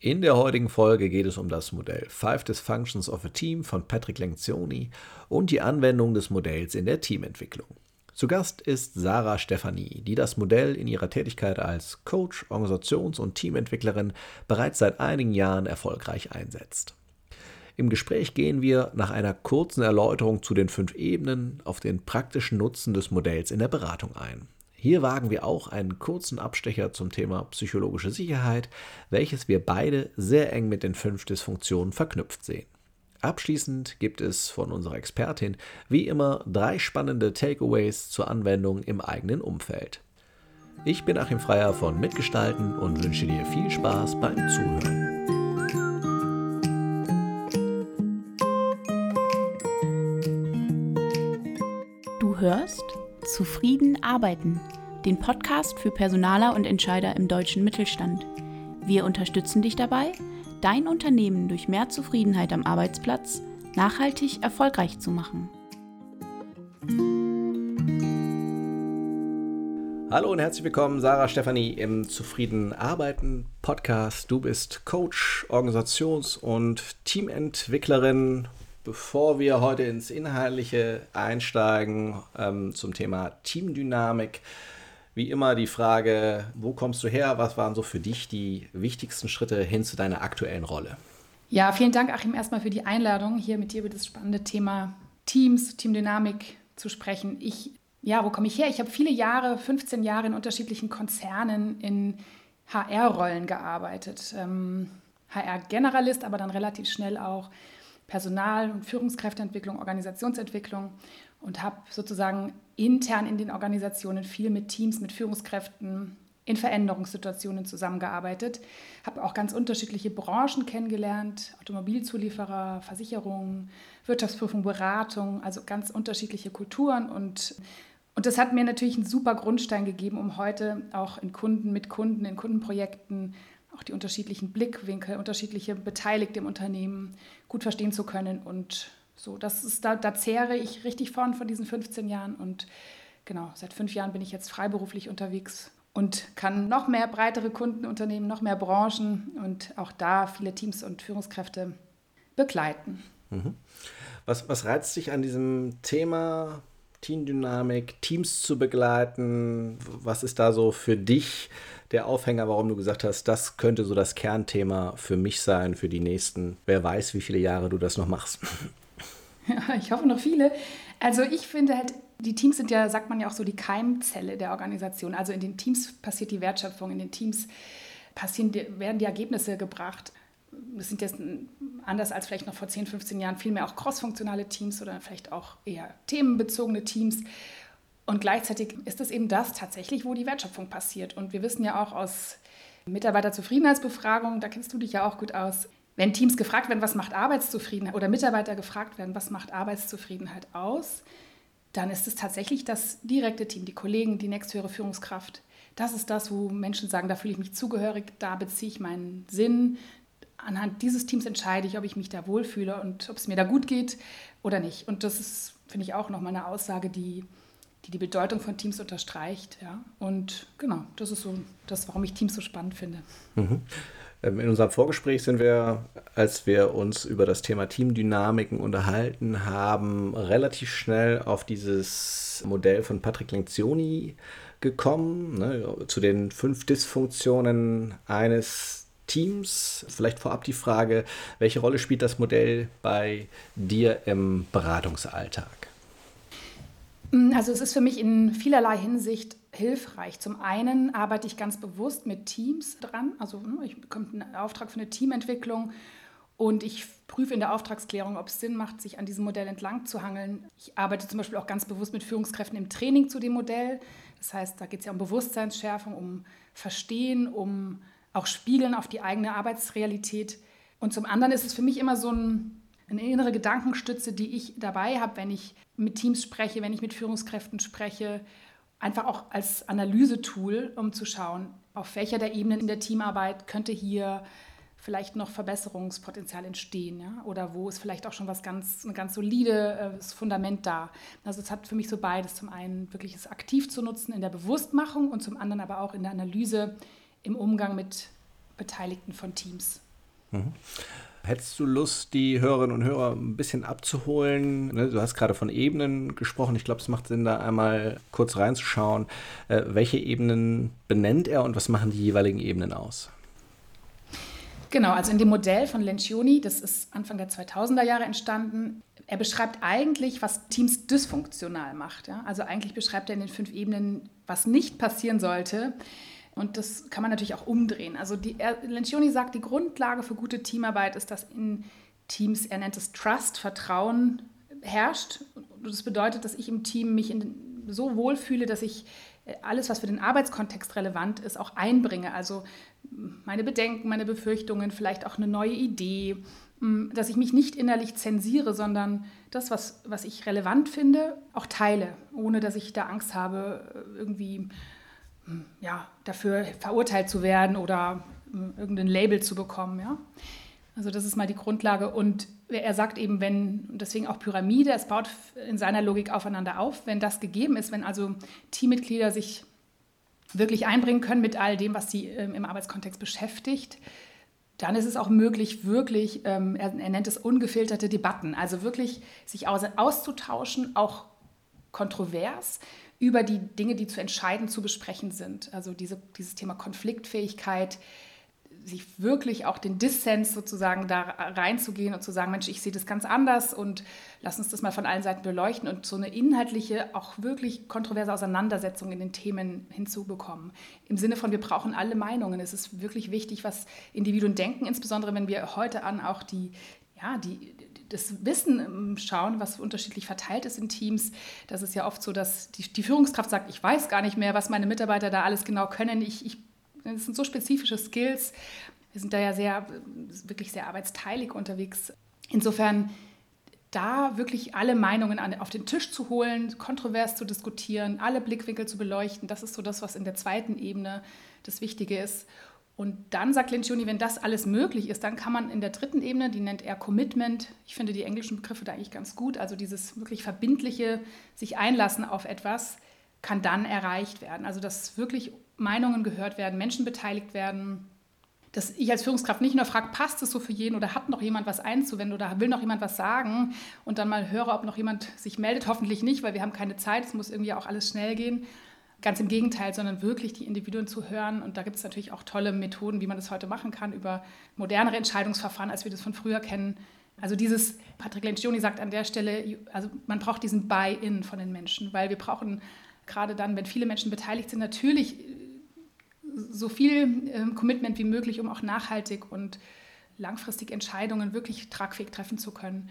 In der heutigen Folge geht es um das Modell Five Dysfunctions of a Team von Patrick Lencioni und die Anwendung des Modells in der Teamentwicklung. Zu Gast ist Sarah Stefanie, die das Modell in ihrer Tätigkeit als Coach, Organisations- und Teamentwicklerin bereits seit einigen Jahren erfolgreich einsetzt. Im Gespräch gehen wir nach einer kurzen Erläuterung zu den fünf Ebenen auf den praktischen Nutzen des Modells in der Beratung ein. Hier wagen wir auch einen kurzen Abstecher zum Thema psychologische Sicherheit, welches wir beide sehr eng mit den fünf Dysfunktionen verknüpft sehen. Abschließend gibt es von unserer Expertin wie immer drei spannende Takeaways zur Anwendung im eigenen Umfeld. Ich bin Achim Freier von Mitgestalten und wünsche dir viel Spaß beim Zuhören. Du hörst Zufrieden arbeiten, den Podcast für Personaler und Entscheider im deutschen Mittelstand. Wir unterstützen dich dabei, dein Unternehmen durch mehr Zufriedenheit am Arbeitsplatz nachhaltig erfolgreich zu machen. Hallo und herzlich willkommen, Sarah Stefanie im Zufrieden Arbeiten Podcast. Du bist Coach, Organisations- und Teamentwicklerin Bevor wir heute ins Inhaltliche einsteigen ähm, zum Thema Teamdynamik, wie immer die Frage, wo kommst du her? Was waren so für dich die wichtigsten Schritte hin zu deiner aktuellen Rolle? Ja, vielen Dank, Achim, erstmal für die Einladung, hier mit dir über das spannende Thema Teams, Teamdynamik zu sprechen. Ich, ja, wo komme ich her? Ich habe viele Jahre, 15 Jahre in unterschiedlichen Konzernen in HR-Rollen gearbeitet. Ähm, HR-Generalist, aber dann relativ schnell auch Personal- und Führungskräfteentwicklung, Organisationsentwicklung und habe sozusagen intern in den Organisationen viel mit Teams, mit Führungskräften in Veränderungssituationen zusammengearbeitet, habe auch ganz unterschiedliche Branchen kennengelernt, Automobilzulieferer, Versicherungen, Wirtschaftsprüfung, Beratung, also ganz unterschiedliche Kulturen. Und und das hat mir natürlich einen super Grundstein gegeben, um heute auch in Kunden, mit Kunden, in Kundenprojekten auch die unterschiedlichen Blickwinkel, unterschiedliche Beteiligte im Unternehmen gut verstehen zu können. Und so, das ist, da, da zehre ich richtig von, von diesen 15 Jahren. Und genau, seit fünf Jahren bin ich jetzt freiberuflich unterwegs und kann noch mehr breitere Kundenunternehmen, noch mehr Branchen und auch da viele Teams und Führungskräfte begleiten. Mhm. Was, was reizt dich an diesem Thema Teamdynamik, Teams zu begleiten? Was ist da so für dich der Aufhänger, warum du gesagt hast, das könnte so das Kernthema für mich sein, für die nächsten, wer weiß, wie viele Jahre du das noch machst? Ja, ich hoffe noch viele. Also ich finde halt, die Teams sind ja, sagt man ja auch so, die Keimzelle der Organisation. Also in den Teams passiert die Wertschöpfung, in den Teams passieren, werden die Ergebnisse gebracht. Das sind jetzt anders als vielleicht noch vor 10, 15 Jahren vielmehr auch crossfunktionale Teams oder vielleicht auch eher themenbezogene Teams. Und gleichzeitig ist es eben das tatsächlich, wo die Wertschöpfung passiert. Und wir wissen ja auch aus Mitarbeiterzufriedenheitsbefragungen, da kennst du dich ja auch gut aus, wenn Teams gefragt werden, was macht Arbeitszufriedenheit oder Mitarbeiter gefragt werden, was macht Arbeitszufriedenheit aus, dann ist es tatsächlich das direkte Team, die Kollegen, die nächsthöhere Führungskraft. Das ist das, wo Menschen sagen, da fühle ich mich zugehörig, da beziehe ich meinen Sinn. Anhand dieses Teams entscheide ich, ob ich mich da wohlfühle und ob es mir da gut geht oder nicht. Und das ist, finde ich, auch nochmal eine Aussage, die die die Bedeutung von Teams unterstreicht. Ja? Und genau, das ist so das, warum ich Teams so spannend finde. Mhm. Ähm, in unserem Vorgespräch sind wir, als wir uns über das Thema Teamdynamiken unterhalten haben, relativ schnell auf dieses Modell von Patrick Lencioni gekommen, ne, zu den fünf Dysfunktionen eines Teams. Vielleicht vorab die Frage, welche Rolle spielt das Modell bei dir im Beratungsalltag? Mm, also es ist für mich in vielerlei Hinsicht hilfreich. Zum einen arbeite ich ganz bewusst mit Teams dran. Also ne, ich bekomme einen Auftrag für eine Teamentwicklung und ich prüfe in der Auftragsklärung, ob es Sinn macht, sich an diesem Modell entlang zu hangeln. Ich arbeite zum Beispiel auch ganz bewusst mit Führungskräften im Training zu dem Modell. Das heißt, da geht es ja um Bewusstseinsschärfung, um Verstehen, um auch Spiegeln auf die eigene Arbeitsrealität. Und zum anderen ist es für mich immer so ein eine innere Gedankenstütze, die ich dabei habe, wenn ich mit Teams spreche, wenn ich mit Führungskräften spreche, einfach auch als Analysetool, um zu schauen, auf welcher der Ebenen in der Teamarbeit könnte hier vielleicht noch Verbesserungspotenzial entstehen, ja? oder wo ist vielleicht auch schon was ganz, ein ganz solides Fundament da. Also es hat für mich so beides, zum einen wirklich es aktiv zu nutzen in der Bewusstmachung und zum anderen aber auch in der Analyse im Umgang mit Beteiligten von Teams. Mhm. Hättest du Lust, die Hörerinnen und Hörer ein bisschen abzuholen? Ne, du hast gerade von Ebenen gesprochen. Ich glaube, es macht Sinn, da einmal kurz reinzuschauen. Äh, welche Ebenen benennt er und was machen die jeweiligen Ebenen aus? Genau, also in dem Modell von Lencioni, das ist Anfang der 2000er Jahre entstanden, er beschreibt eigentlich, was Teams dysfunktional macht. Ja? Also eigentlich beschreibt er in den fünf Ebenen, was nicht passieren sollte. Und das kann man natürlich auch umdrehen. Also die, Lencioni sagt, die Grundlage für gute Teamarbeit ist, dass in Teams, er nennt es Trust, Vertrauen herrscht. Das bedeutet, dass ich im Team mich in, so wohlfühle, dass ich äh, alles, was für den Arbeitskontext relevant ist, auch einbringe. Also meine Bedenken, meine Befürchtungen, vielleicht auch eine neue Idee, dass ich mich nicht innerlich zensiere, sondern das, was, was ich relevant finde, auch teile, ohne dass ich da Angst habe, irgendwie ja, dafür verurteilt zu werden oder irgendein Label zu bekommen. Ja? Also das ist mal die Grundlage. Und er sagt eben, wenn, deswegen auch Pyramide, es baut in seiner Logik aufeinander auf, wenn das gegeben ist, wenn also Teammitglieder sich wirklich einbringen können mit all dem, was sie ähm, im Arbeitskontext beschäftigt, dann ist es auch möglich, wirklich, ähm, er, nennt es ungefilterte Debatten, also wirklich sich aus, auszutauschen, auch kontrovers über die Dinge, die zu entscheiden, zu besprechen sind. Also diese, dieses Thema Konfliktfähigkeit, sich wirklich auch den Dissens sozusagen da reinzugehen und zu sagen, Mensch, ich sehe das ganz anders und lass uns das mal von allen Seiten beleuchten und so eine inhaltliche, auch wirklich kontroverse Auseinandersetzung in den Themen hinzubekommen. Im Sinne von, wir brauchen alle Meinungen. Es ist wirklich wichtig, was Individuen denken, insbesondere wenn wir heute an auch die, ja, die, das Wissen ähm, schauen, was unterschiedlich verteilt ist in Teams. Das ist ja oft so, dass die, die Führungskraft sagt, ich weiß gar nicht mehr, was meine Mitarbeiter da alles genau können. Ich, ich das sind so spezifische Skills. Wir sind da ja sehr, wirklich sehr arbeitsteilig unterwegs. Insofern da wirklich alle Meinungen an, auf den Tisch zu holen, kontrovers zu diskutieren, alle Blickwinkel zu beleuchten, das ist so das, was in der zweiten Ebene das Wichtige ist. Und dann sagt Lencioni, wenn das alles möglich ist, dann kann man in der dritten Ebene, die nennt er Commitment, ich finde die englischen Begriffe da eigentlich ganz gut, also dieses wirklich verbindliche sich einlassen auf etwas, kann dann erreicht werden. Also dass wirklich Meinungen gehört werden, Menschen beteiligt werden, dass ich als Führungskraft nicht nur frage, passt es so für jeden oder hat noch jemand was einzuwenden oder will noch jemand was sagen und dann mal höre, ob noch jemand sich meldet. Hoffentlich nicht, weil wir haben keine Zeit, es muss irgendwie auch alles schnell gehen. Ganz im Gegenteil, sondern wirklich die Individuen zu hören. Und da gibt es natürlich auch tolle Methoden, wie man das heute machen kann, über modernere Entscheidungsverfahren, als wir das von früher kennen. Also dieses, Patrick Lencioni sagt an der Stelle, also man braucht diesen Buy-in von den Menschen, weil wir brauchen gerade dann, wenn viele Menschen beteiligt sind, natürlich so viel äh, Commitment wie möglich, um auch nachhaltig und langfristig Entscheidungen wirklich tragfähig treffen zu können.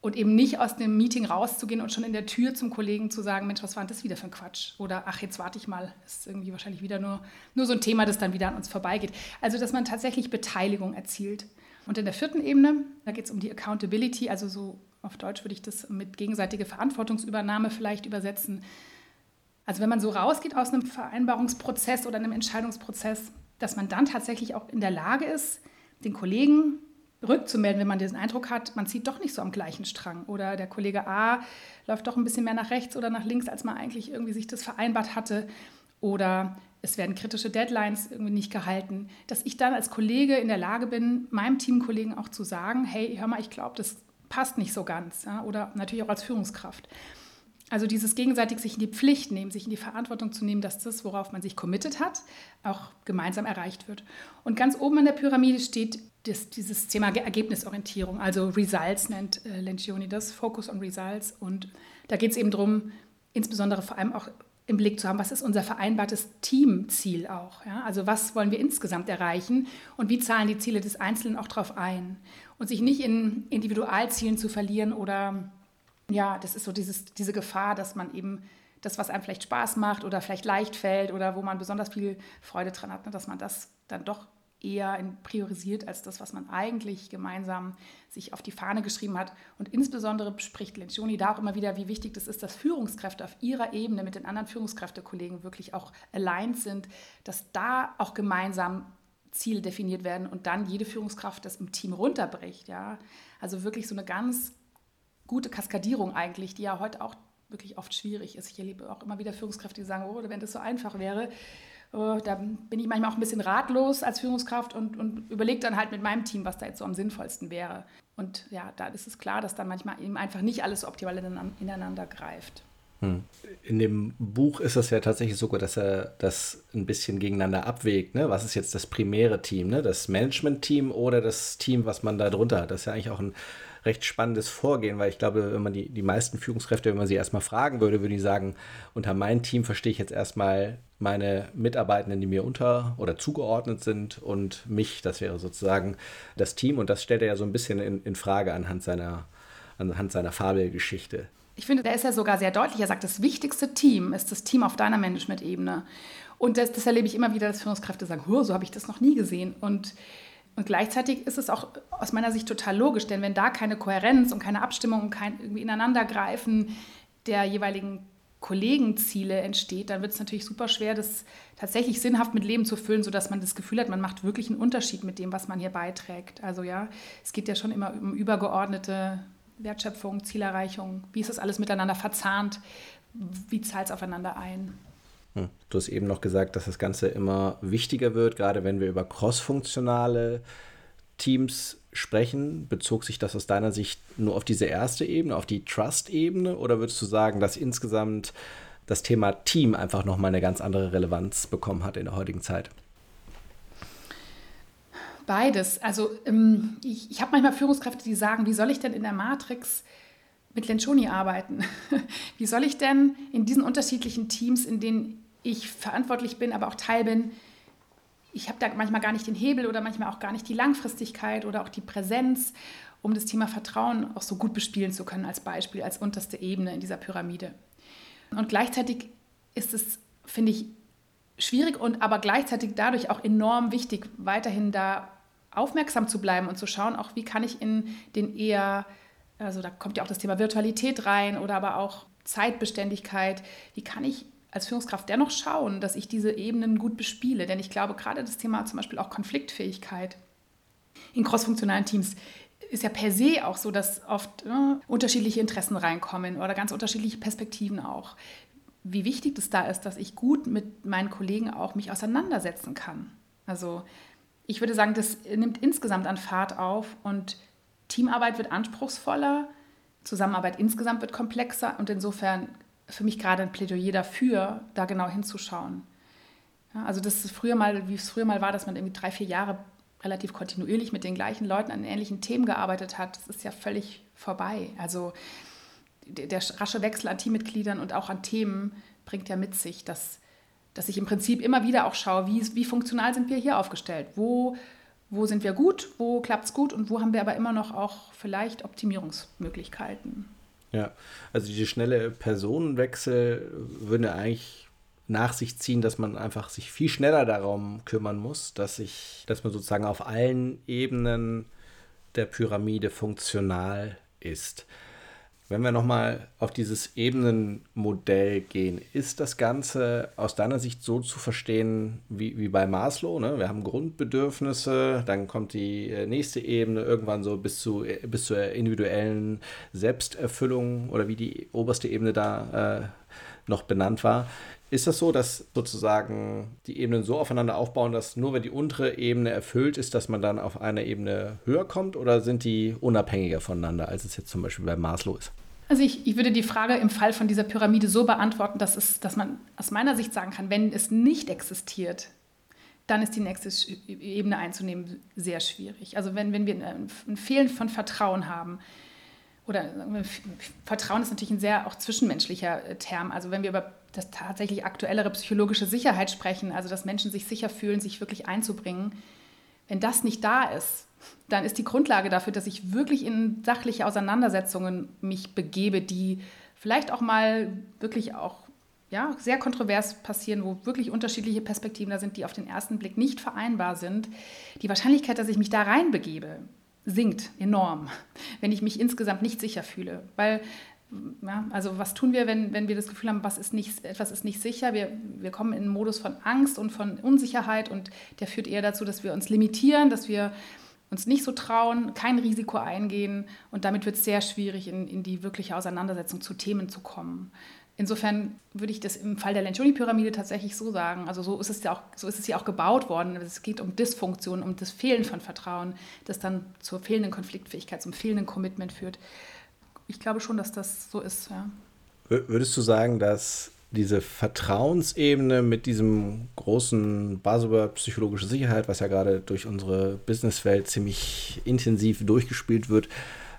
Und eben nicht aus dem Meeting rauszugehen und schon in der Tür zum Kollegen zu sagen, Mensch, was war denn das wieder für ein Quatsch? Oder ach, jetzt warte ich mal. Das ist irgendwie wahrscheinlich wieder nur, nur so ein Thema, das dann wieder an uns vorbeigeht. Also, dass man tatsächlich Beteiligung erzielt. Und in der vierten Ebene, da geht es um die Accountability, also so auf Deutsch würde ich das mit gegenseitige Verantwortungsübernahme vielleicht übersetzen. Also wenn man so rausgeht aus einem Vereinbarungsprozess oder einem Entscheidungsprozess, dass man dann tatsächlich auch in der Lage ist, den Kollegen rückzumelden, wenn man diesen Eindruck hat, man zieht doch nicht so am gleichen Strang oder der Kollege A läuft doch ein bisschen mehr nach rechts oder nach links, als man eigentlich irgendwie sich das vereinbart hatte oder es werden kritische Deadlines irgendwie nicht gehalten, dass ich dann als Kollege in der Lage bin, meinem Teamkollegen auch zu sagen, hey, hör mal, ich glaube, das passt nicht so ganz ja? oder natürlich auch als Führungskraft. Also dieses gegenseitig sich in die Pflicht nehmen, sich in die Verantwortung zu nehmen, dass das, worauf man sich committed hat, auch gemeinsam erreicht wird. Und ganz oben in der Pyramide steht das, dieses Thema Ergebnisorientierung, also Results nennt äh, Lencioni das, Focus on Results. Und da geht es eben darum, insbesondere vor allem auch im Blick zu haben, was ist unser vereinbartes Teamziel auch. Ja? Also was wollen wir insgesamt erreichen und wie zahlen die Ziele des Einzelnen auch darauf ein. Und sich nicht in Individualzielen zu verlieren oder ja, das ist so dieses, diese Gefahr, dass man eben das, was einem vielleicht Spaß macht oder vielleicht leicht fällt oder wo man besonders viel Freude dran hat, ne, dass man das dann doch eher priorisiert als das, was man eigentlich gemeinsam sich auf die Fahne geschrieben hat. Und insbesondere spricht Lencioni da auch immer wieder, wie wichtig das ist, dass Führungskräfte auf ihrer Ebene mit den anderen Führungskräftekollegen wirklich auch aligned sind, dass da auch gemeinsam Ziele definiert werden und dann jede Führungskraft das im Team runterbricht. Ja? Also wirklich so eine ganz gute Kaskadierung eigentlich, die ja heute auch wirklich oft schwierig ist. Ich erlebe auch immer wieder Führungskräfte, die sagen, oh, wenn das so einfach wäre. Äh, da bin ich manchmal auch ein bisschen ratlos als Führungskraft und, und überlege dann halt mit meinem Team, was da jetzt so am sinnvollsten wäre. Und ja, da ist es klar, dass dann manchmal eben einfach nicht alles optimal ineinander greift. Hm. In dem Buch ist es ja tatsächlich so, dass er das ein bisschen gegeneinander abwägt. Ne? Was ist jetzt das primäre Team? Ne? Das Management-Team oder das Team, was man da drunter hat? Das ist ja eigentlich auch ein recht spannendes Vorgehen, weil ich glaube, wenn man die, die meisten Führungskräfte, wenn man sie erstmal fragen würde, würde ich sagen, unter mein Team verstehe ich jetzt erstmal meine Mitarbeitenden, die mir unter oder zugeordnet sind und mich, das wäre sozusagen das Team und das stellt er ja so ein bisschen in, in Frage anhand seiner, anhand seiner Fabelgeschichte. Ich finde, da ist er sogar sehr deutlich. Er sagt, das wichtigste Team ist das Team auf deiner Management-Ebene. Und das, das, erlebe ich immer wieder, dass Führungskräfte sagen, so habe ich das noch nie gesehen. Und, und gleichzeitig ist es auch aus meiner Sicht total logisch, denn wenn da keine Kohärenz und keine Abstimmung und kein irgendwie Ineinandergreifen der jeweiligen Kollegenziele entsteht, dann wird es natürlich super schwer, das tatsächlich sinnhaft mit Leben zu füllen, sodass man das Gefühl hat, man macht wirklich einen Unterschied mit dem, was man hier beiträgt. Also ja, es geht ja schon immer um übergeordnete Wertschöpfung, Zielerreichung, wie ist das alles miteinander verzahnt, wie zahlt es aufeinander ein. Hm. Du hast eben noch gesagt, dass das Ganze immer wichtiger wird, gerade wenn wir über crossfunktionale Teams sprechen. Bezog sich das aus deiner Sicht nur auf diese erste Ebene, auf die Trust-Ebene, oder würdest du sagen, dass insgesamt das Thema Team einfach nochmal eine ganz andere Relevanz bekommen hat in der heutigen Zeit? Beides. Also ähm, ich, ich habe manchmal Führungskräfte, die sagen, wie soll ich denn in der Matrix mit Lencioni arbeiten? wie soll ich denn in diesen unterschiedlichen Teams, in denen ich verantwortlich bin, aber auch Teil bin, ich habe da manchmal gar nicht den Hebel oder manchmal auch gar nicht die Langfristigkeit oder auch die Präsenz, um das Thema Vertrauen auch so gut bespielen zu können als Beispiel, als unterste Ebene in dieser Pyramide. Und gleichzeitig ist es, finde ich, schwierig und aber gleichzeitig dadurch auch enorm wichtig, weiterhin da aufmerksam zu bleiben und zu schauen, auch wie kann ich in den eher, also da kommt ja auch das Thema Virtualität rein oder aber auch Zeitbeständigkeit, wie kann ich als Führungskraft dennoch schauen, dass ich diese Ebenen gut bespiele. Denn ich glaube, gerade das Thema zum Beispiel auch Konfliktfähigkeit in crossfunktionalen Teams ist ja per se auch so, dass oft äh, unterschiedliche Interessen reinkommen oder ganz unterschiedliche Perspektiven auch. Wie wichtig es da ist, dass ich gut mit meinen Kollegen auch mich auseinandersetzen kann. Also ich würde sagen, das nimmt insgesamt an Fahrt auf und Teamarbeit wird anspruchsvoller, Zusammenarbeit insgesamt wird komplexer und insofern für mich gerade ein Plädoyer dafür, da genau hinzuschauen. Ja, also das ist früher mal, wie es früher mal war, dass man irgendwie drei, vier Jahre relativ kontinuierlich mit den gleichen Leuten an ähnlichen Themen gearbeitet hat, das ist ja völlig vorbei. Also der, rasche Wechsel an Teammitgliedern und auch an Themen bringt ja mit sich, dass dass ich im Prinzip immer wieder auch schaue, wie, wie funktional sind wir hier aufgestellt, wo, wo sind wir gut, wo klappt es gut und wo haben wir aber immer noch auch vielleicht Optimierungsmöglichkeiten. Ja, also die schnelle Personenwechsel würde eigentlich nach sich ziehen, dass man einfach sich viel schneller darum kümmern muss, dass ich, dass man sozusagen auf allen Ebenen der Pyramide funktional ist. Wenn wir nochmal auf dieses Ebenenmodell gehen, ist das Ganze aus deiner Sicht so zu verstehen wie, wie bei Maslow? Ne? Wir haben Grundbedürfnisse, dann kommt die äh, nächste Ebene irgendwann so bis, zu, äh, bis zur individuellen Selbsterfüllung oder wie die oberste Ebene da äh, noch benannt war. Ist das so, dass sozusagen die Ebenen so aufeinander aufbauen, dass nur wenn die untere Ebene erfüllt ist, dass man dann auf eine Ebene höher kommt oder sind die unabhängiger voneinander, als es jetzt zum Beispiel bei Maslow ist? Also ich, ich würde die Frage im Fall von dieser Pyramide so beantworten, dass, es, dass man aus meiner Sicht sagen kann, wenn es nicht existiert, dann ist die nächste Ebene einzunehmen sehr schwierig. Also wenn, wenn wir ein Fehlen von Vertrauen haben, oder Vertrauen ist natürlich ein sehr auch zwischenmenschlicher äh, Term. Also wenn wir über das tatsächlich aktuellere psychologische Sicherheit sprechen, also dass Menschen sich sicher fühlen, sich wirklich einzubringen, wenn das nicht da ist, dann ist die Grundlage dafür, dass ich wirklich in sachliche Auseinandersetzungen mich begebe, die vielleicht auch mal wirklich auch ja, sehr kontrovers passieren, wo wirklich unterschiedliche Perspektiven da sind, die auf den ersten Blick nicht vereinbar sind. Die Wahrscheinlichkeit, dass ich mich da reinbegebe, sinkt enorm, wenn ich mich insgesamt nicht sicher fühle. Weil, ja, also was tun wir, wenn, wenn wir das Gefühl haben, was ist nicht, etwas ist nicht sicher? Wir, wir kommen in einen Modus von Angst und von Unsicherheit und der führt eher dazu, dass wir uns limitieren, dass wir uns nicht so trauen, kein Risiko eingehen und damit wird es sehr schwierig, in, in die wirkliche Auseinandersetzung zu Themen zu kommen. Insofern würde ich das im Fall der Lencioni-Pyramide tatsächlich so sagen. Also so ist es ja auch, so ist es ja auch gebaut worden. Es geht um Dysfunktion, um das Fehlen von Vertrauen, das dann zur fehlenden Konfliktfähigkeit, zum fehlenden Commitment führt. Ich glaube schon, dass das so ist. Ja. Würdest du sagen, dass diese Vertrauensebene mit diesem großen Buzzword psychologische Sicherheit, was ja gerade durch unsere Businesswelt ziemlich intensiv durchgespielt wird,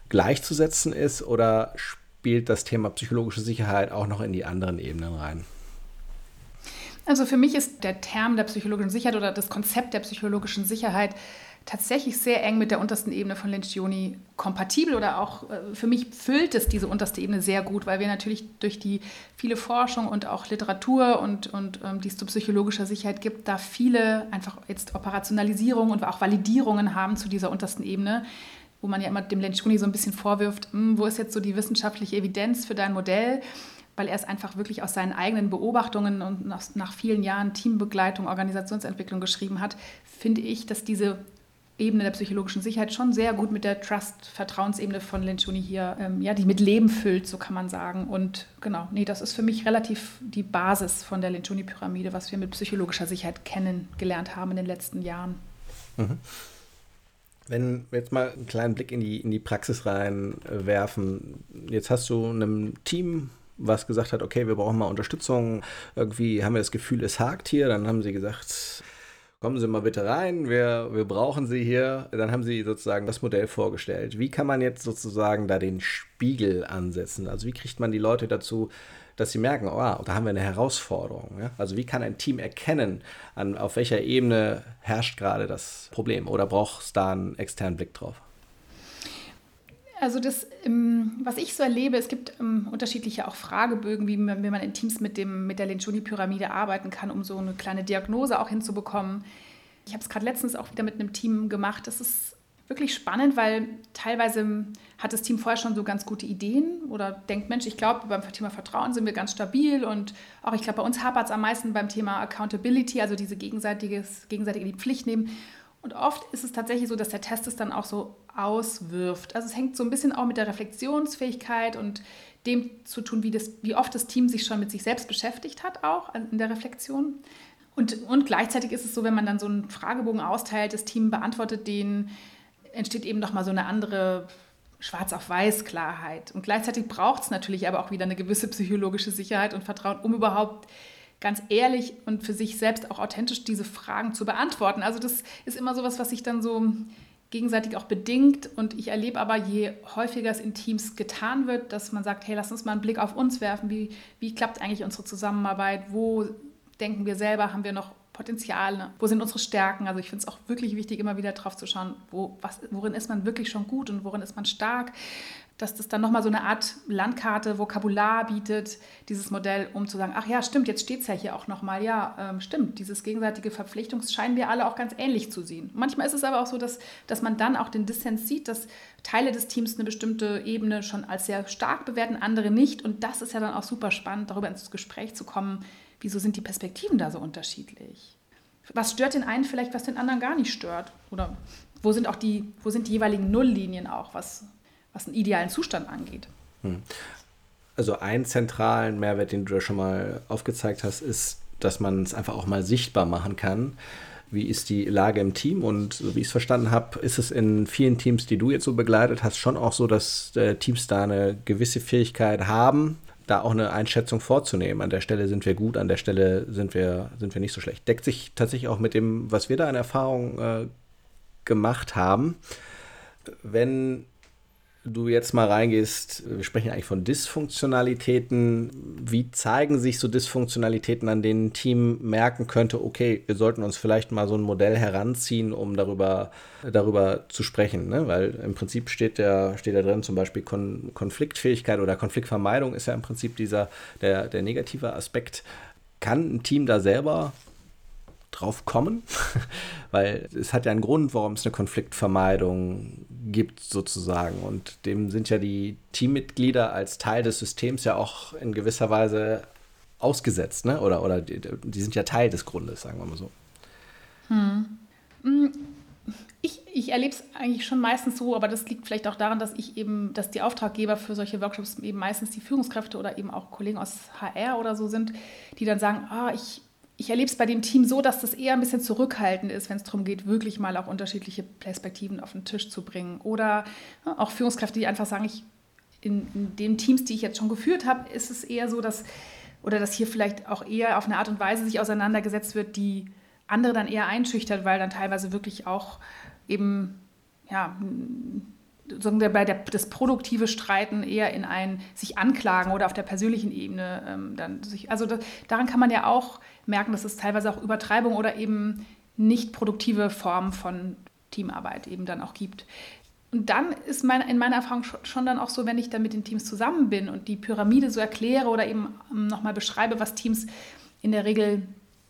gleichzusetzen ist oder spielt das Thema psychologische Sicherheit auch noch in die anderen Ebenen rein? Also für mich ist der Term der psychologischen Sicherheit oder das Konzept der psychologischen Sicherheit tatsächlich sehr eng mit der untersten Ebene von Lencioni kompatibel oder auch äh, für mich füllt es diese unterste Ebene sehr gut, weil wir natürlich durch die viele Forschung und auch Literatur und, und ähm, die es zu psychologischer Sicherheit gibt, da viele einfach jetzt Operationalisierungen und auch Validierungen haben zu dieser untersten Ebene, wo man ja immer dem Lencioni so ein bisschen vorwirft, hm, wo ist jetzt so die wissenschaftliche Evidenz für dein Modell? Weil er es einfach wirklich aus seinen eigenen Beobachtungen und nach, nach vielen Jahren Teambegleitung, Organisationsentwicklung geschrieben hat, finde ich, dass diese Ebene der psychologischen Sicherheit schon sehr gut mit der Trust-Vertrauensebene von Lencioni hier, ähm, ja, die mit Leben füllt, so kann man sagen. Und genau, nee, das ist für mich relativ die Basis von der Lencioni-Pyramide, was wir mit psychologischer Sicherheit kennengelernt haben in den letzten Jahren. Mhm. Wenn wir jetzt mal einen kleinen Blick in die, in die Praxis reinwerfen, jetzt hast du einem Team was gesagt hat, okay, wir brauchen mal Unterstützung, irgendwie haben wir das Gefühl, es hakt hier, dann haben sie gesagt, kommen Sie mal bitte rein, wir, wir brauchen Sie hier. Dann haben Sie sozusagen das Modell vorgestellt. Wie kann man jetzt sozusagen da den Spiegel ansetzen? Also wie kriegt man die Leute dazu, dass sie merken, oh, da haben wir eine Herausforderung. Ja? Also wie kann ein Team erkennen, an, auf welcher Ebene herrscht gerade das Problem? Oder braucht es da einen externen Blick drauf? Also das, ähm, was ich so erlebe, es gibt ähm, unterschiedliche auch Fragebögen, wie man, in Teams mit, dem, mit der Lencioni-Pyramide arbeiten kann, um so eine kleine Diagnose auch hinzubekommen. Ich habe es gerade letztens auch wieder mit einem Team gemacht. Das ist wirklich spannend, weil teilweise hat das Team vorher schon so ganz gute Ideen oder denkt, Mensch, ich glaube, beim Thema Vertrauen sind wir ganz stabil und auch ich glaube, bei uns hapert es am meisten beim Thema Accountability, also diese gegenseitiges, gegenseitige Pflicht nehmen. Und oft ist es tatsächlich so, dass der Test es dann auch so auswirft. Also es hängt so ein bisschen auch mit der Reflexionsfähigkeit und dem zu tun, wie, das, wie oft das Team sich schon mit sich selbst beschäftigt hat, auch in der Reflexion. Und, und gleichzeitig ist es so, wenn man dann so einen Fragebogen austeilt, das Team beantwortet den, entsteht eben nochmal so eine andere Schwarz auf Weiß Klarheit. Und gleichzeitig braucht es natürlich aber auch wieder eine gewisse psychologische Sicherheit und Vertrauen, um überhaupt ganz ehrlich und für sich selbst auch authentisch diese Fragen zu beantworten. Also das ist immer sowas, was sich dann so gegenseitig auch bedingt. Und ich erlebe aber, je häufiger es in Teams getan wird, dass man sagt, hey, lass uns mal einen Blick auf uns werfen. Wie, wie klappt eigentlich unsere Zusammenarbeit? Wo denken wir selber, haben wir noch Potenziale? Wo sind unsere Stärken? Also ich finde es auch wirklich wichtig, immer wieder drauf zu schauen, wo, was, worin ist man wirklich schon gut und worin ist man stark dass das dann nochmal so eine Art Landkarte, Vokabular bietet, dieses Modell, um zu sagen, ach ja, stimmt, jetzt steht es ja hier auch nochmal, ja, ähm, stimmt, dieses gegenseitige Verpflichtung scheinen wir alle auch ganz ähnlich zu sehen. Manchmal ist es aber auch so, dass, dass man dann auch den Dissens sieht, dass Teile des Teams eine bestimmte Ebene schon als sehr stark bewerten, andere nicht. Und das ist ja dann auch super spannend, darüber ins Gespräch zu kommen, wieso sind die Perspektiven da so unterschiedlich? Was stört den einen vielleicht, was den anderen gar nicht stört? Oder wo sind auch die, wo sind die jeweiligen Nulllinien auch, was, was einen idealen Zustand angeht. Hm. Also einen zentralen Mehrwert, den du da schon mal aufgezeigt hast, ist, dass man es einfach auch mal sichtbar machen kann. Wie ist die Lage im Team? Und so wie ich es verstanden habe, ist es in vielen Teams, die du jetzt so begleitet hast, schon auch so, dass äh, Teams da eine gewisse Fähigkeit haben, da auch eine Einschätzung vorzunehmen. An der Stelle sind wir gut, an der Stelle sind wir, sind wir nicht so schlecht. Deckt sich tatsächlich auch mit dem, was wir da an Erfahrung äh, gemacht haben. Wenn du jetzt mal reingehst, wir sprechen eigentlich von Dysfunktionalitäten. Wie zeigen sich so Dysfunktionalitäten, an denen ein Team merken könnte, okay, wir sollten uns vielleicht mal so ein Modell heranziehen, um darüber, darüber zu sprechen? Ne? Weil im Prinzip steht da, steht da drin zum Beispiel Kon Konfliktfähigkeit oder Konfliktvermeidung ist ja im Prinzip dieser, der, der negative Aspekt. Kann ein Team da selber drauf kommen, weil es hat ja einen Grund, warum es eine Konfliktvermeidung gibt sozusagen und dem sind ja die Teammitglieder als Teil des Systems ja auch in gewisser Weise ausgesetzt, ne? Oder, oder die, die sind ja Teil des Grundes, sagen wir mal so. Hm. hm. Ich, ich erlebe es eigentlich schon meistens so, aber das liegt vielleicht auch daran, dass ich eben, dass die Auftraggeber für solche Workshops eben meistens die Führungskräfte oder eben auch Kollegen aus HR oder so sind, die dann sagen, ah, ich, ich erlebe es bei dem Team so, dass das eher ein bisschen zurückhaltend ist, wenn es darum geht, wirklich mal auch unterschiedliche Perspektiven auf den Tisch zu bringen. Oder auch Führungskräfte, die einfach sagen, ich, in, in den Teams, die ich jetzt schon geführt habe, ist es eher so, dass, oder dass hier vielleicht auch eher auf eine Art und Weise sich auseinandergesetzt wird, die andere dann eher einschüchtert, weil dann teilweise wirklich auch eben, ja, sagen wir, bei der, das produktive Streiten eher in ein sich anklagen oder auf der persönlichen Ebene ähm, dann sich, also das, daran kann man ja auch merken, dass es teilweise auch Übertreibung oder eben nicht produktive Formen von Teamarbeit eben dann auch gibt. Und dann ist mein, in meiner Erfahrung schon dann auch so, wenn ich dann mit den Teams zusammen bin und die Pyramide so erkläre oder eben ähm, nochmal beschreibe, was Teams in der Regel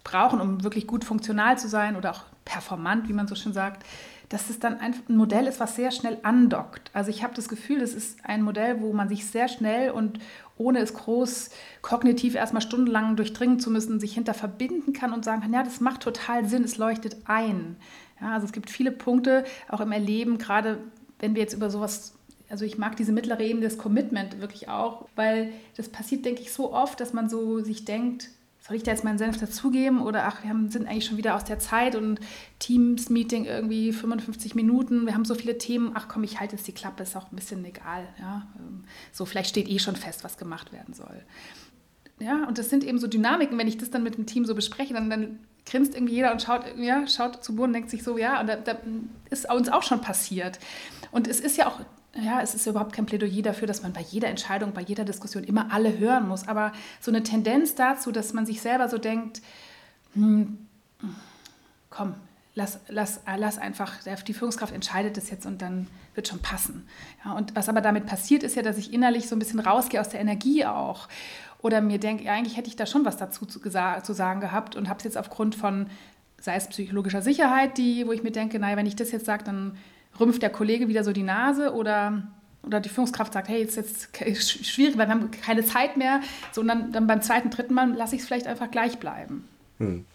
brauchen, um wirklich gut funktional zu sein oder auch performant, wie man so schön sagt, dass es dann ein Modell ist, was sehr schnell andockt. Also ich habe das Gefühl, das ist ein Modell, wo man sich sehr schnell und ohne es groß kognitiv erstmal stundenlang durchdringen zu müssen, sich hinter verbinden kann und sagen kann, ja, das macht total Sinn, es leuchtet ein. Ja, also es gibt viele Punkte, auch im Erleben, gerade wenn wir jetzt über sowas also ich mag diese mittlere Ebene des Commitment wirklich auch, weil das passiert, denke ich, so oft, dass man so sich denkt, soll ich da jetzt meinen Senf dazugeben oder ach, wir haben, sind eigentlich schon wieder aus der Zeit und Teams-Meeting irgendwie 55 Minuten, wir haben so viele Themen, ach komm, ich halte jetzt die Klappe, ist auch ein bisschen egal. Ja? Ähm, so, vielleicht steht eh schon fest, was gemacht werden soll. Ja, und das sind eben so Dynamiken, wenn ich das dann mit dem Team so bespreche, dann, dann grinst irgendwie jeder und schaut, ja, schaut zu Boden und denkt sich so, ja, und da, da ist uns auch schon passiert. Und es ist ja auch ja, es ist überhaupt kein Plädoyer dafür, dass man bei jeder Entscheidung, bei jeder Diskussion immer alle hören muss. Aber so eine Tendenz dazu, dass man sich selber so denkt, hm, komm, lass, lass, lass einfach, die Führungskraft entscheidet das jetzt und dann wird schon passen. Ja, und was aber damit passiert, ist ja, dass ich innerlich so ein bisschen rausgehe aus der Energie auch. Oder mir denke, ja, eigentlich hätte ich da schon was dazu zu, zu sagen gehabt und habe es jetzt aufgrund von, sei es psychologischer Sicherheit, die, wo ich mir denke, naja, wenn ich das jetzt sage, dann rümpft der Kollege wieder so die Nase oder, oder die Führungskraft sagt, hey, ist jetzt schwierig, weil wir haben keine Zeit mehr. So, und dann, dann beim zweiten, dritten Mal lasse ich es vielleicht einfach gleich bleiben. Hm.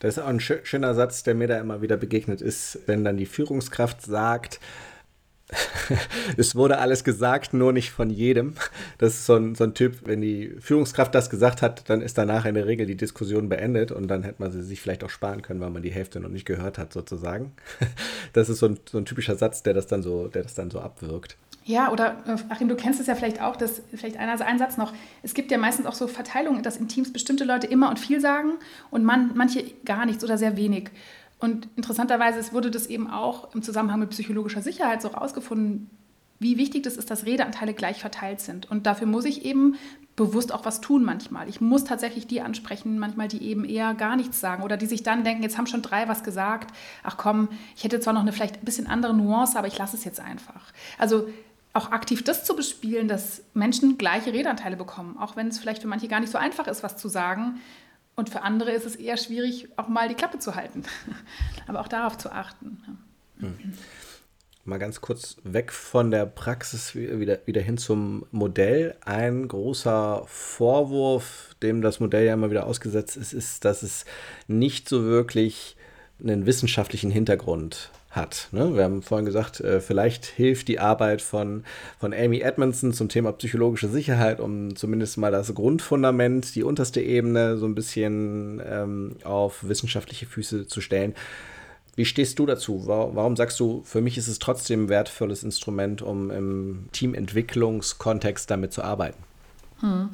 Das ist auch ein schöner Satz, der mir da immer wieder begegnet ist, wenn dann die Führungskraft sagt, es wurde alles gesagt, nur nicht von jedem. Das ist so ein, so ein Typ, wenn die Führungskraft das gesagt hat, dann ist danach in der Regel die Diskussion beendet und dann hätte man sie sich vielleicht auch sparen können, weil man die Hälfte noch nicht gehört hat, sozusagen. Das ist so ein, so ein typischer Satz, der das dann so, der das dann so abwirkt. Ja, oder äh, Achim, du kennst es ja vielleicht auch, dass vielleicht einer, ein Satz noch. Es gibt ja meistens auch so Verteilungen, dass in Teams bestimmte Leute immer und viel sagen und man, manche gar nichts oder sehr wenig. Und interessanterweise wurde das eben auch im Zusammenhang mit psychologischer Sicherheit so rausgefunden, wie wichtig das ist, dass Redeanteile gleich verteilt sind. Und dafür muss ich eben bewusst auch was tun manchmal. Ich muss tatsächlich die ansprechen, manchmal die eben eher gar nichts sagen oder die sich dann denken, jetzt haben schon drei was gesagt. Ach komm, ich hätte zwar noch eine vielleicht ein bisschen andere Nuance, aber ich lasse es jetzt einfach. Also auch aktiv das zu bespielen, dass Menschen gleiche Redeanteile bekommen, auch wenn es vielleicht für manche gar nicht so einfach ist, was zu sagen, und für andere ist es eher schwierig, auch mal die Klappe zu halten. Aber auch darauf zu achten. Hm. Mal ganz kurz weg von der Praxis wieder, wieder hin zum Modell. Ein großer Vorwurf, dem das Modell ja immer wieder ausgesetzt ist, ist, dass es nicht so wirklich einen wissenschaftlichen Hintergrund hat. Ne? Wir haben vorhin gesagt, äh, vielleicht hilft die Arbeit von, von Amy Edmondson zum Thema psychologische Sicherheit, um zumindest mal das Grundfundament, die unterste Ebene so ein bisschen ähm, auf wissenschaftliche Füße zu stellen. Wie stehst du dazu? Warum sagst du, für mich ist es trotzdem ein wertvolles Instrument, um im Teamentwicklungskontext damit zu arbeiten? Hm.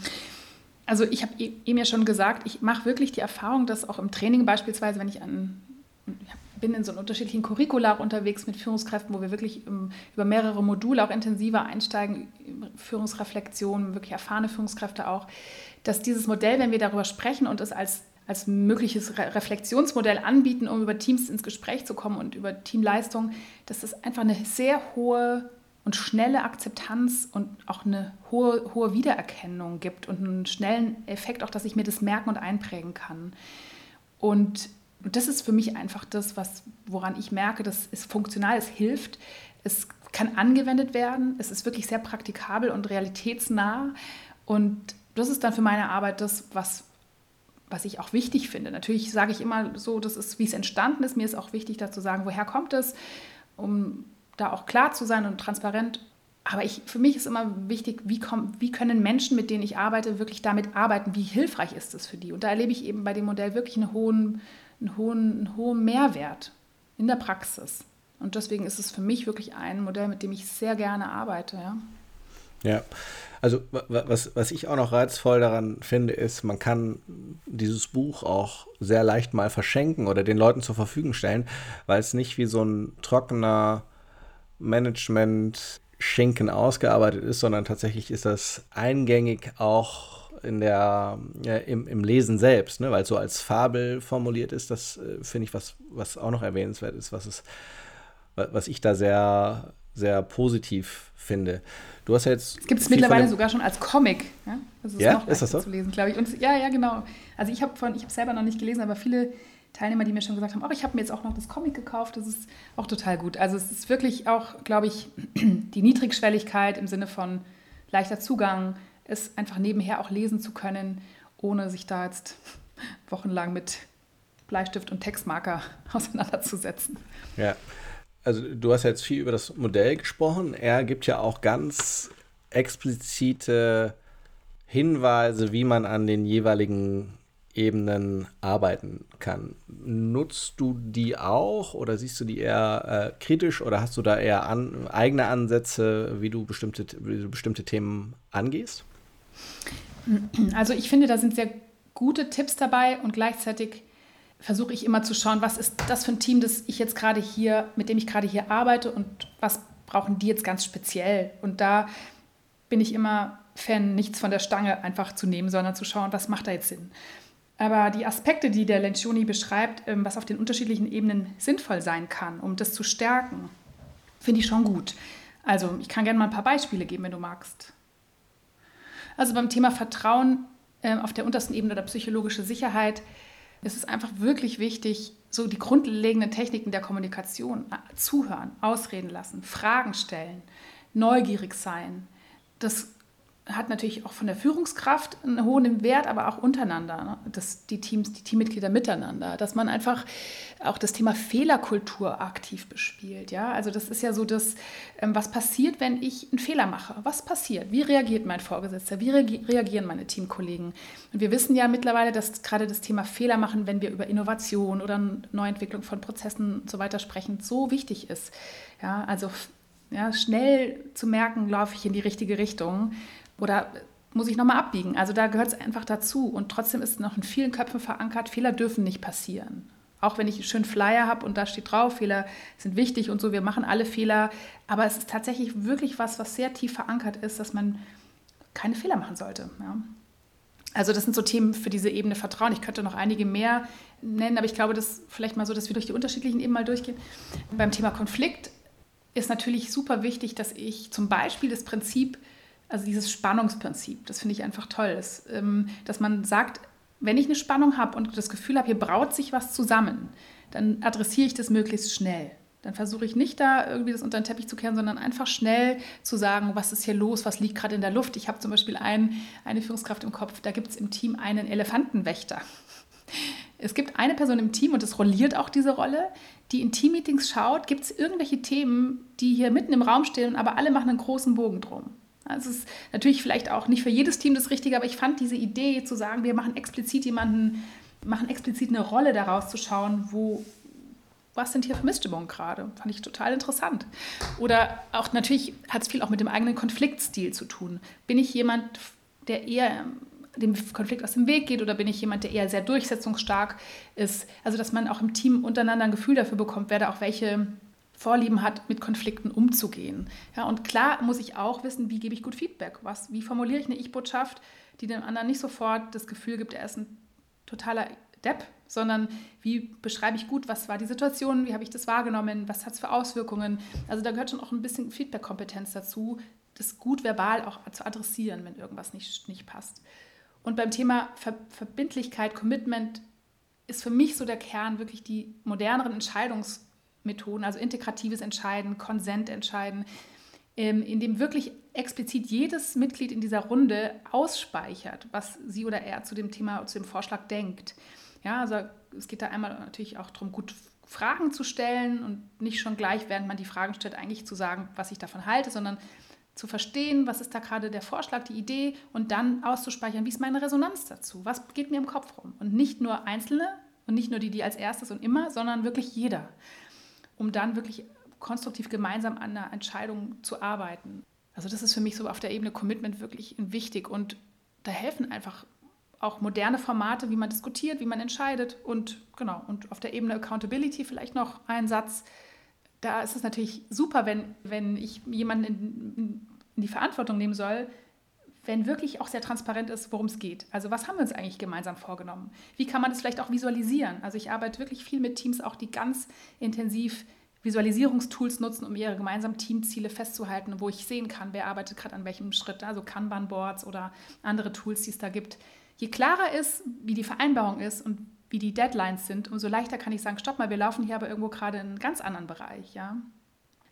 Also ich habe e-, eben ja schon gesagt, ich mache wirklich die Erfahrung, dass auch im Training beispielsweise, wenn ich an ich bin in so unterschiedlichen Curricula unterwegs mit Führungskräften, wo wir wirklich um, über mehrere Module auch intensiver einsteigen, Führungsreflexion, wirklich erfahrene Führungskräfte auch, dass dieses Modell, wenn wir darüber sprechen und es als, als mögliches Re Reflexionsmodell anbieten, um über Teams ins Gespräch zu kommen und über Teamleistung, dass es einfach eine sehr hohe und schnelle Akzeptanz und auch eine hohe, hohe Wiedererkennung gibt und einen schnellen Effekt, auch dass ich mir das merken und einprägen kann. Und das ist für mich einfach das, was, woran ich merke, das ist funktional, es hilft, es kann angewendet werden, es ist wirklich sehr praktikabel und realitätsnah. Und das ist dann für meine Arbeit das, was, was ich auch wichtig finde. Natürlich sage ich immer so, das ist, wie es entstanden ist. Mir ist auch wichtig, dazu sagen, woher kommt es. um da auch klar zu sein und transparent. Aber ich, für mich ist immer wichtig, wie, komm, wie können Menschen, mit denen ich arbeite, wirklich damit arbeiten? Wie hilfreich ist es für die? Und da erlebe ich eben bei dem Modell wirklich einen hohen, einen hohen, einen hohen Mehrwert in der Praxis. Und deswegen ist es für mich wirklich ein Modell, mit dem ich sehr gerne arbeite. Ja, ja. also was, was ich auch noch reizvoll daran finde, ist, man kann dieses Buch auch sehr leicht mal verschenken oder den Leuten zur Verfügung stellen, weil es nicht wie so ein trockener Management-Schinken ausgearbeitet ist, sondern tatsächlich ist das eingängig auch in der, ja, im, im Lesen selbst, ne? weil es so als Fabel formuliert ist, das äh, finde ich was, was auch noch erwähnenswert ist, was es, was ich da sehr, sehr positiv finde. Du hast ja jetzt. Es gibt es mittlerweile sogar schon als Comic. Ja, das ist, ja? noch ist das so? zu lesen, glaube ich. Und, ja, ja, genau. Also ich habe von, ich habe selber noch nicht gelesen, aber viele Teilnehmer, die mir schon gesagt haben, oh, ich habe mir jetzt auch noch das Comic gekauft, das ist auch total gut. Also es ist wirklich auch, glaube ich, die Niedrigschwelligkeit im Sinne von leichter Zugang, es einfach nebenher auch lesen zu können, ohne sich da jetzt wochenlang mit Bleistift und Textmarker auseinanderzusetzen. Ja, also du hast jetzt viel über das Modell gesprochen. Er gibt ja auch ganz explizite Hinweise, wie man an den jeweiligen Ebenen arbeiten kann. Nutzt du die auch oder siehst du die eher äh, kritisch oder hast du da eher an, eigene Ansätze, wie du bestimmte, wie du bestimmte Themen angehst? Also ich finde, da sind sehr gute Tipps dabei und gleichzeitig versuche ich immer zu schauen, was ist das für ein Team, das ich jetzt gerade hier, mit dem ich gerade hier arbeite und was brauchen die jetzt ganz speziell. Und da bin ich immer Fan, nichts von der Stange einfach zu nehmen, sondern zu schauen, was macht da jetzt Sinn. Aber die Aspekte, die der Lencioni beschreibt, ähm, was auf den unterschiedlichen Ebenen sinnvoll sein kann, um das zu stärken, finde ich schon gut. Also ich kann gerne mal ein paar Beispiele geben, wenn du magst. Also beim Thema Vertrauen äh, auf der untersten Ebene oder psychologische Sicherheit ist es einfach wirklich wichtig, so die grundlegenden Techniken der Kommunikation, äh, zuhören, ausreden lassen, Fragen stellen, neugierig sein. Das hat natürlich auch von der Führungskraft einen hohen Wert, aber auch untereinander, ne? dass die Teams, die Teammitglieder miteinander, dass man einfach auch das Thema Fehlerkultur aktiv bespielt. Ja? Also das ist ja so das, ähm, was passiert, wenn ich einen Fehler mache? Was passiert? Wie reagiert mein Vorgesetzter? Wie reagieren meine Teamkollegen? Und wir wissen ja mittlerweile, dass gerade das Thema Fehler machen, wenn wir über Innovation oder Neuentwicklung von Prozessen und so weiter sprechen, so wichtig ist. Ja, also ja, schnell zu merken, laufe ich in die richtige Richtung oder muss ich nochmal abbiegen? Also da gehört es einfach dazu. Und trotzdem ist noch in vielen Köpfen verankert, Fehler dürfen nicht passieren. Auch wenn ich einen schönen Flyer habe und da steht drauf, Fehler sind wichtig und so, wir machen alle Fehler. Aber es ist tatsächlich wirklich was, was sehr tief verankert ist, dass man keine Fehler machen sollte. Ja. Also das sind so Themen für diese Ebene Vertrauen. Ich könnte noch einige mehr nennen, aber ich glaube, das vielleicht mal so, dass wir durch die unterschiedlichen Ebenen mal durchgehen. Beim Thema Konflikt ist natürlich super wichtig, dass ich zum Beispiel das Prinzip also dieses Spannungsprinzip, das finde ich einfach toll, dass, ähm, dass man sagt, wenn ich eine Spannung habe und das Gefühl habe, hier braut sich was zusammen, dann adressiere ich das möglichst schnell. Dann versuche ich nicht da irgendwie das unter den Teppich zu kehren, sondern einfach schnell zu sagen, was ist hier los, was liegt gerade in der Luft. Ich habe zum Beispiel ein, eine Führungskraft im Kopf, da gibt es im Team einen Elefantenwächter. Es gibt eine Person im Team und es rolliert auch diese Rolle, die in Teammeetings schaut, gibt es irgendwelche Themen, die hier mitten im Raum stehen, aber alle machen einen großen Bogen drum. Also es ist natürlich vielleicht auch nicht für jedes Team das Richtige, aber ich fand diese Idee zu sagen, wir machen explizit jemanden, machen explizit eine Rolle daraus zu schauen, wo, was sind hier Vermissstimmungen gerade? Fand ich total interessant. Oder auch natürlich hat es viel auch mit dem eigenen Konfliktstil zu tun. Bin ich jemand, der eher dem Konflikt aus dem Weg geht oder bin ich jemand, der eher sehr durchsetzungsstark ist? Also dass man auch im Team untereinander ein Gefühl dafür bekommt, wer da auch welche Vorlieben hat, mit Konflikten umzugehen. Ja, und klar muss ich auch wissen, wie gebe ich gut Feedback? Was, wie formuliere ich eine Ich-Botschaft, die dem anderen nicht sofort das Gefühl gibt, er ist ein totaler Depp, sondern wie beschreibe ich gut, was war die Situation, wie habe ich das wahrgenommen, was hat es für Auswirkungen. Also da gehört schon auch ein bisschen Feedback-Kompetenz dazu, das gut verbal auch zu adressieren, wenn irgendwas nicht, nicht passt. Und beim Thema Ver Verbindlichkeit, Commitment ist für mich so der Kern wirklich die moderneren Entscheidungs- Methoden, also integratives Entscheiden, Konsent entscheiden, ähm, in dem wirklich explizit jedes Mitglied in dieser Runde ausspeichert, was sie oder er zu dem Thema, zu dem Vorschlag denkt. Ja, also es geht da einmal natürlich auch darum, gut Fragen zu stellen und nicht schon gleich, während man die Fragen stellt, eigentlich zu sagen, was ich davon halte, sondern zu verstehen, was ist da gerade der Vorschlag, die Idee und dann auszuspeichern, wie ist meine Resonanz dazu, was geht mir im Kopf rum. Und nicht nur Einzelne und nicht nur die, die als erstes und immer, sondern wirklich jeder, um dann wirklich konstruktiv gemeinsam an einer Entscheidung zu arbeiten. Also das ist für mich so auf der Ebene Commitment wirklich wichtig. Und da helfen einfach auch moderne Formate, wie man diskutiert, wie man entscheidet. Und genau und auf der Ebene Accountability vielleicht noch ein Satz. Da ist es natürlich super, wenn, wenn ich jemanden in, in die Verantwortung nehmen soll, wenn wirklich auch sehr transparent ist, worum es geht. Also was haben wir uns eigentlich gemeinsam vorgenommen? Wie kann man das vielleicht auch visualisieren? Also ich arbeite wirklich viel mit Teams, auch die ganz intensiv Visualisierungstools nutzen, um ihre gemeinsamen Teamziele festzuhalten, wo ich sehen kann, wer arbeitet gerade an welchem Schritt, also Kanban-Boards oder andere Tools, die es da gibt. Je klarer ist, wie die Vereinbarung ist und wie die Deadlines sind, umso leichter kann ich sagen, stopp mal, wir laufen hier aber irgendwo gerade in einen ganz anderen Bereich. Ja?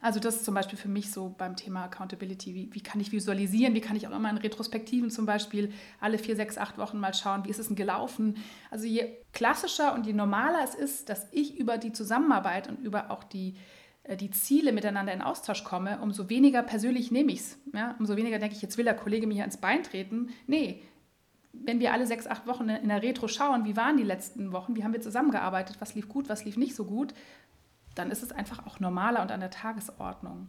Also das ist zum Beispiel für mich so beim Thema Accountability. Wie, wie, kann ich visualisieren? Wie kann ich auch immer in Retrospektiven zum Beispiel alle vier, sechs, acht Wochen mal schauen, wie ist es denn gelaufen? Also je klassischer und je normaler es ist, dass ich über die Zusammenarbeit und über auch die, äh, die Ziele miteinander in Austausch komme, umso weniger persönlich nehme ich es. Ja? Umso weniger denke ich, jetzt will der Kollege mir hier ins Bein treten. Nee, wenn wir alle sechs, acht Wochen in der Retro schauen, wie waren die letzten Wochen, wie haben wir zusammengearbeitet, was lief gut, was lief nicht so gut, dann ist es einfach auch normaler und an der Tagesordnung.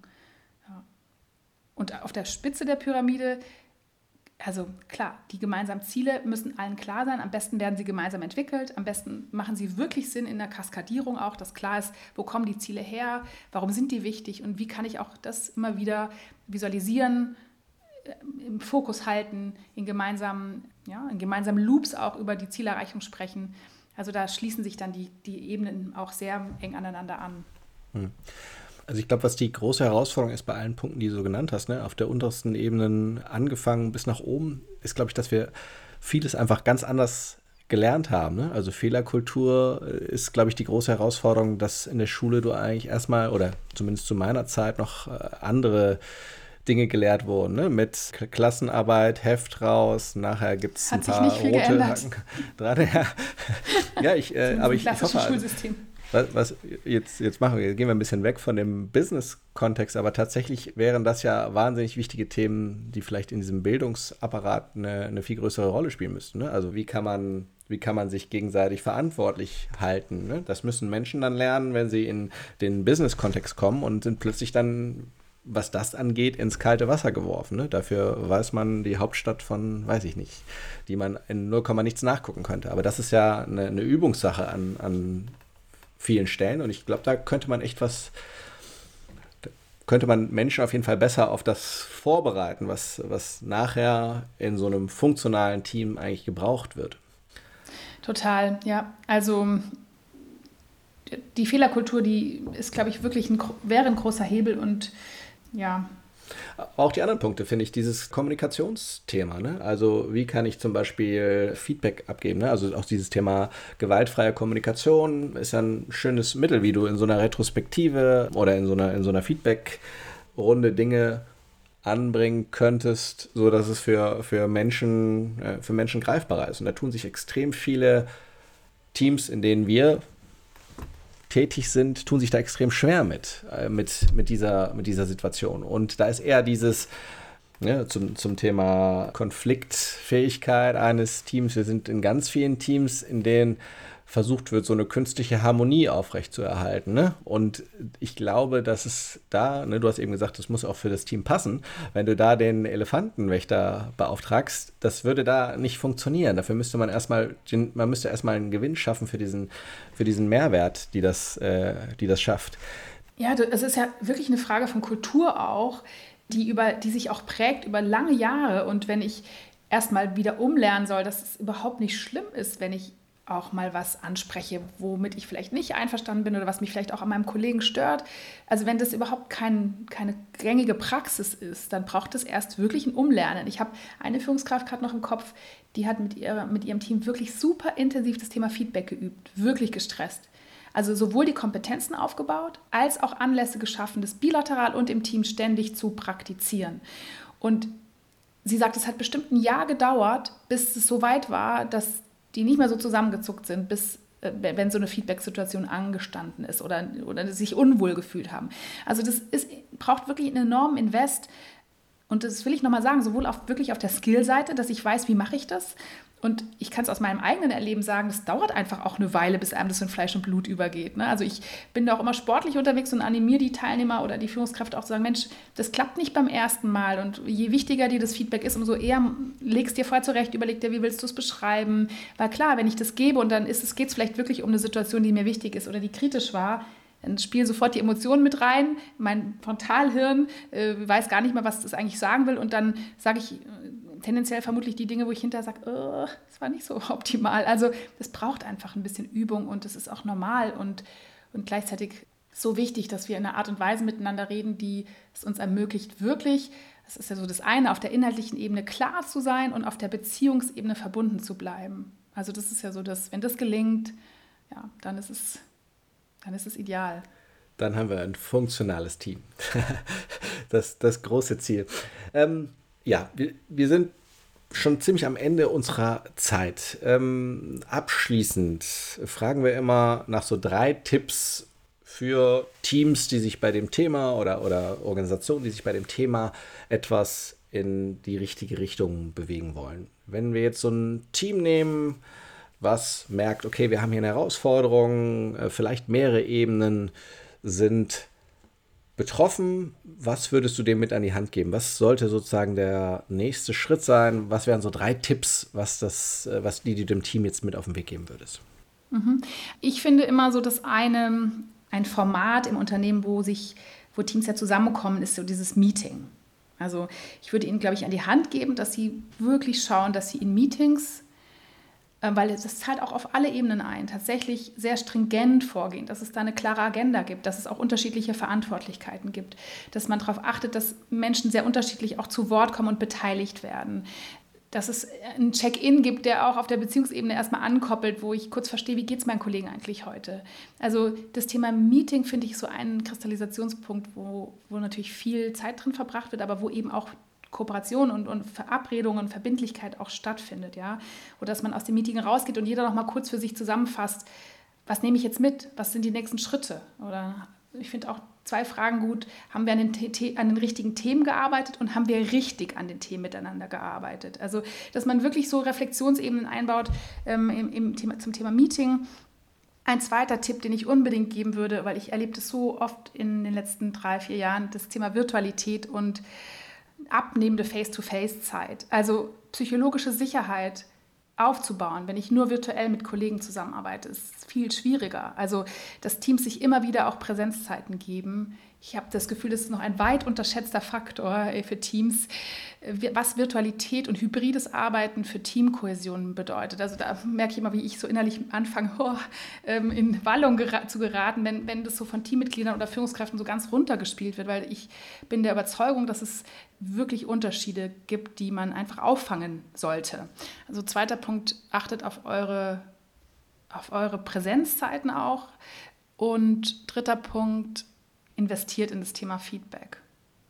Ja. Und auf der Spitze der Pyramide, also klar, die gemeinsamen Ziele müssen allen klar sein. Am besten werden sie gemeinsam entwickelt. Am besten machen sie wirklich Sinn in der Kaskadierung auch, dass klar ist, wo kommen die Ziele her, warum sind die wichtig und wie kann ich auch das immer wieder visualisieren im Fokus halten, in gemeinsamen, ja, in gemeinsamen Loops auch über die Zielerreichung sprechen. Also da schließen sich dann die, die Ebenen auch sehr eng aneinander an. Hm. Also ich glaube, was die große Herausforderung ist bei allen Punkten, die du so genannt hast, ne, auf der untersten Ebene angefangen bis nach oben, ist, glaube ich, dass wir vieles einfach ganz anders gelernt haben. Ne? Also Fehlerkultur ist, glaube ich, die große Herausforderung, dass in der Schule du eigentlich erstmal, oder zumindest zu meiner Zeit, noch äh, andere Dinge gelehrt wurden, ne? mit Klassenarbeit, Heft raus, nachher gibt es ein paar rote Haken dran. Ja, ja ich, äh, aber ich, ich hoffe, Schulsystem. Was, was, jetzt, jetzt machen wir, gehen wir ein bisschen weg von dem Business-Kontext, aber tatsächlich wären das ja wahnsinnig wichtige Themen, die vielleicht in diesem Bildungsapparat eine, eine viel größere Rolle spielen müssten. Ne? Also wie kann man wie kann man sich gegenseitig verantwortlich halten? Ne? Das müssen Menschen dann lernen, wenn sie in den Business-Kontext kommen und sind plötzlich dann was das angeht, ins kalte Wasser geworfen. Ne? Dafür weiß man die Hauptstadt von, weiß ich nicht, die man in 0, nichts nachgucken könnte. Aber das ist ja eine, eine Übungssache an, an vielen Stellen und ich glaube, da könnte man echt was, könnte man Menschen auf jeden Fall besser auf das vorbereiten, was, was nachher in so einem funktionalen Team eigentlich gebraucht wird. Total, ja. Also die Fehlerkultur, die ist, glaube ich, wirklich ein, wäre ein großer Hebel und ja. Auch die anderen Punkte finde ich, dieses Kommunikationsthema. Ne? Also, wie kann ich zum Beispiel Feedback abgeben? Ne? Also, auch dieses Thema gewaltfreie Kommunikation ist ein schönes Mittel, wie du in so einer Retrospektive oder in so einer, in so einer Feedback-Runde Dinge anbringen könntest, so dass es für, für, Menschen, äh, für Menschen greifbarer ist. Und da tun sich extrem viele Teams, in denen wir tätig sind, tun sich da extrem schwer mit, äh, mit, mit, dieser, mit dieser Situation. Und da ist eher dieses, ja, zum, zum Thema Konfliktfähigkeit eines Teams. Wir sind in ganz vielen Teams, in denen versucht wird, so eine künstliche Harmonie aufrechtzuerhalten. Ne? Und ich glaube, dass es da, ne, du hast eben gesagt, das muss auch für das Team passen. Wenn du da den Elefantenwächter beauftragst, das würde da nicht funktionieren. Dafür müsste man erstmal, man müsste erstmal einen Gewinn schaffen für diesen, für diesen Mehrwert, die das, äh, die das schafft. Ja, es ist ja wirklich eine Frage von Kultur auch, die, über, die sich auch prägt über lange Jahre. Und wenn ich erstmal wieder umlernen soll, dass es überhaupt nicht schlimm ist, wenn ich auch mal was anspreche, womit ich vielleicht nicht einverstanden bin oder was mich vielleicht auch an meinem Kollegen stört. Also wenn das überhaupt kein, keine gängige Praxis ist, dann braucht es erst wirklich ein Umlernen. Ich habe eine Führungskraft gerade noch im Kopf, die hat mit, ihr, mit ihrem Team wirklich super intensiv das Thema Feedback geübt, wirklich gestresst. Also sowohl die Kompetenzen aufgebaut, als auch Anlässe geschaffen, das bilateral und im Team ständig zu praktizieren. Und sie sagt, es hat bestimmt ein Jahr gedauert, bis es so weit war, dass die nicht mehr so zusammengezuckt sind, bis äh, wenn so eine Feedback-Situation angestanden ist oder, oder sich unwohl gefühlt haben. Also das ist, braucht wirklich einen enormen Invest. Und das will ich nochmal sagen, sowohl auf, wirklich auf der Skill-Seite, dass ich weiß, wie mache ich das, und ich kann es aus meinem eigenen Erleben sagen, das dauert einfach auch eine Weile, bis einem das in Fleisch und Blut übergeht. Ne? Also ich bin da auch immer sportlich unterwegs und animiere die Teilnehmer oder die Führungskräfte auch zu sagen, Mensch, das klappt nicht beim ersten Mal. Und je wichtiger dir das Feedback ist, umso eher legst dir vorher zurecht, überleg dir, wie willst du es beschreiben. Weil klar, wenn ich das gebe und dann es, geht es vielleicht wirklich um eine Situation, die mir wichtig ist oder die kritisch war, dann spielen sofort die Emotionen mit rein. Mein Frontalhirn äh, weiß gar nicht mehr, was das eigentlich sagen will. Und dann sage ich tendenziell vermutlich die Dinge, wo ich hinterher sage, oh, das war nicht so optimal. Also es braucht einfach ein bisschen Übung und es ist auch normal und, und gleichzeitig so wichtig, dass wir in einer Art und Weise miteinander reden, die es uns ermöglicht, wirklich, das ist ja so das eine, auf der inhaltlichen Ebene klar zu sein und auf der Beziehungsebene verbunden zu bleiben. Also das ist ja so, dass wenn das gelingt, ja, dann ist es, dann ist es ideal. Dann haben wir ein funktionales Team. das, das große Ziel. Ähm, ja, wir, wir sind schon ziemlich am Ende unserer Zeit. Ähm, abschließend fragen wir immer nach so drei Tipps für Teams, die sich bei dem Thema oder, oder Organisationen, die sich bei dem Thema etwas in die richtige Richtung bewegen wollen. Wenn wir jetzt so ein Team nehmen, was merkt, okay, wir haben hier eine Herausforderung, äh, vielleicht mehrere Ebenen sind betroffen. Was würdest du dem mit an die Hand geben? Was sollte sozusagen der nächste Schritt sein? Was wären so drei Tipps, was, das, äh, was die, die dem Team jetzt mit auf den Weg geben würdest? Mhm. Ich finde immer so, dass eine, ein Format im Unternehmen, wo sich, wo Teams ja zusammenkommen, ist so dieses Meeting. Also ich würde Ihnen, glaube ich, an die Hand geben, dass Sie wirklich schauen, dass Sie in Meetings weil es zahlt auch auf alle Ebenen ein, tatsächlich sehr stringent vorgehen, dass es da eine klare Agenda gibt, dass es auch unterschiedliche Verantwortlichkeiten gibt, dass man darauf achtet, dass Menschen sehr unterschiedlich auch zu Wort kommen und beteiligt werden, dass es ein Check-in gibt, der auch auf der Beziehungsebene erstmal ankoppelt, wo ich kurz verstehe, wie geht es meinen Kollegen eigentlich heute. Also das Thema Meeting finde ich so ein Kristallisationspunkt, wo, wo natürlich viel Zeit drin verbracht wird, aber wo eben auch Kooperation und, und Verabredungen und Verbindlichkeit auch stattfindet, ja. Oder dass man aus dem Meeting rausgeht und jeder noch mal kurz für sich zusammenfasst, was nehme ich jetzt mit? Was sind die nächsten Schritte? Oder ich finde auch zwei Fragen gut. Haben wir an den, an den, richtigen Themen gearbeitet und haben wir richtig an den Themen miteinander gearbeitet? Also, dass man wirklich so Reflexionsebenen einbaut ähm, im, im Thema, zum Thema Meeting. Ein zweiter Tipp, den ich unbedingt geben würde, weil ich erlebe das so oft in den letzten drei, vier Jahren, das Thema Virtualität und abnehmende Face-to-Face-Zeit. Also psychologische Sicherheit aufzubauen, wenn ich nur virtuell mit Kollegen zusammenarbeite, ist viel schwieriger. Also, dass Teams sich immer wieder auch Präsenzzeiten geben, ich habe das Gefühl, das ist noch ein weit unterschätzter Faktor äh, für Teams, äh, was Virtualität und hybrides Arbeiten für Teamkohäsion bedeutet. Also da merke ich immer, wie ich so innerlich anfange, oh, ähm, in Wallung zu geraten, wenn, wenn das so von Teammitgliedern oder Führungskräften so ganz runtergespielt wird, weil ich bin der Überzeugung, dass es wirklich Unterschiede gibt, die man einfach auffangen sollte. Also zweiter Punkt, achtet auf eure, auf eure Präsenzzeiten auch. Und dritter Punkt, investiert in das Thema Feedback.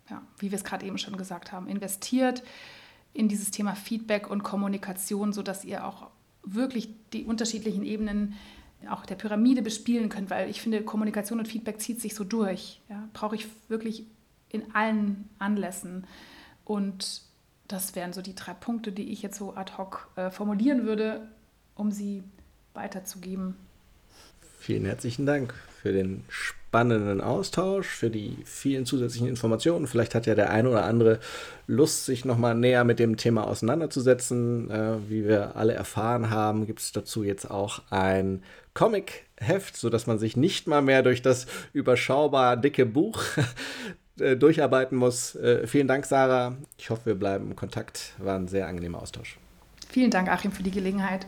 Ja, wie wir es gerade eben schon gesagt haben, investiert in dieses Thema Feedback und Kommunikation, sodass ihr auch wirklich die unterschiedlichen Ebenen auch der Pyramide bespielen könnt, weil ich finde, Kommunikation und Feedback zieht sich so durch. Ja, brauche ich wirklich in allen Anlässen. Und das wären so die drei Punkte, die ich jetzt so ad hoc äh, formulieren würde, um sie weiterzugeben. Vielen herzlichen Dank für den spannenden Austausch, für die vielen zusätzlichen Informationen. Vielleicht hat ja der eine oder andere Lust, sich nochmal näher mit dem Thema auseinanderzusetzen. Äh, wie wir alle erfahren haben, gibt es dazu jetzt auch ein Comic-Heft, sodass man sich nicht mal mehr durch das überschaubar dicke Buch äh, durcharbeiten muss. Äh, vielen Dank, Sarah. Ich hoffe, wir bleiben im Kontakt. War ein sehr angenehmer Austausch. Vielen Dank, Achim, für die Gelegenheit.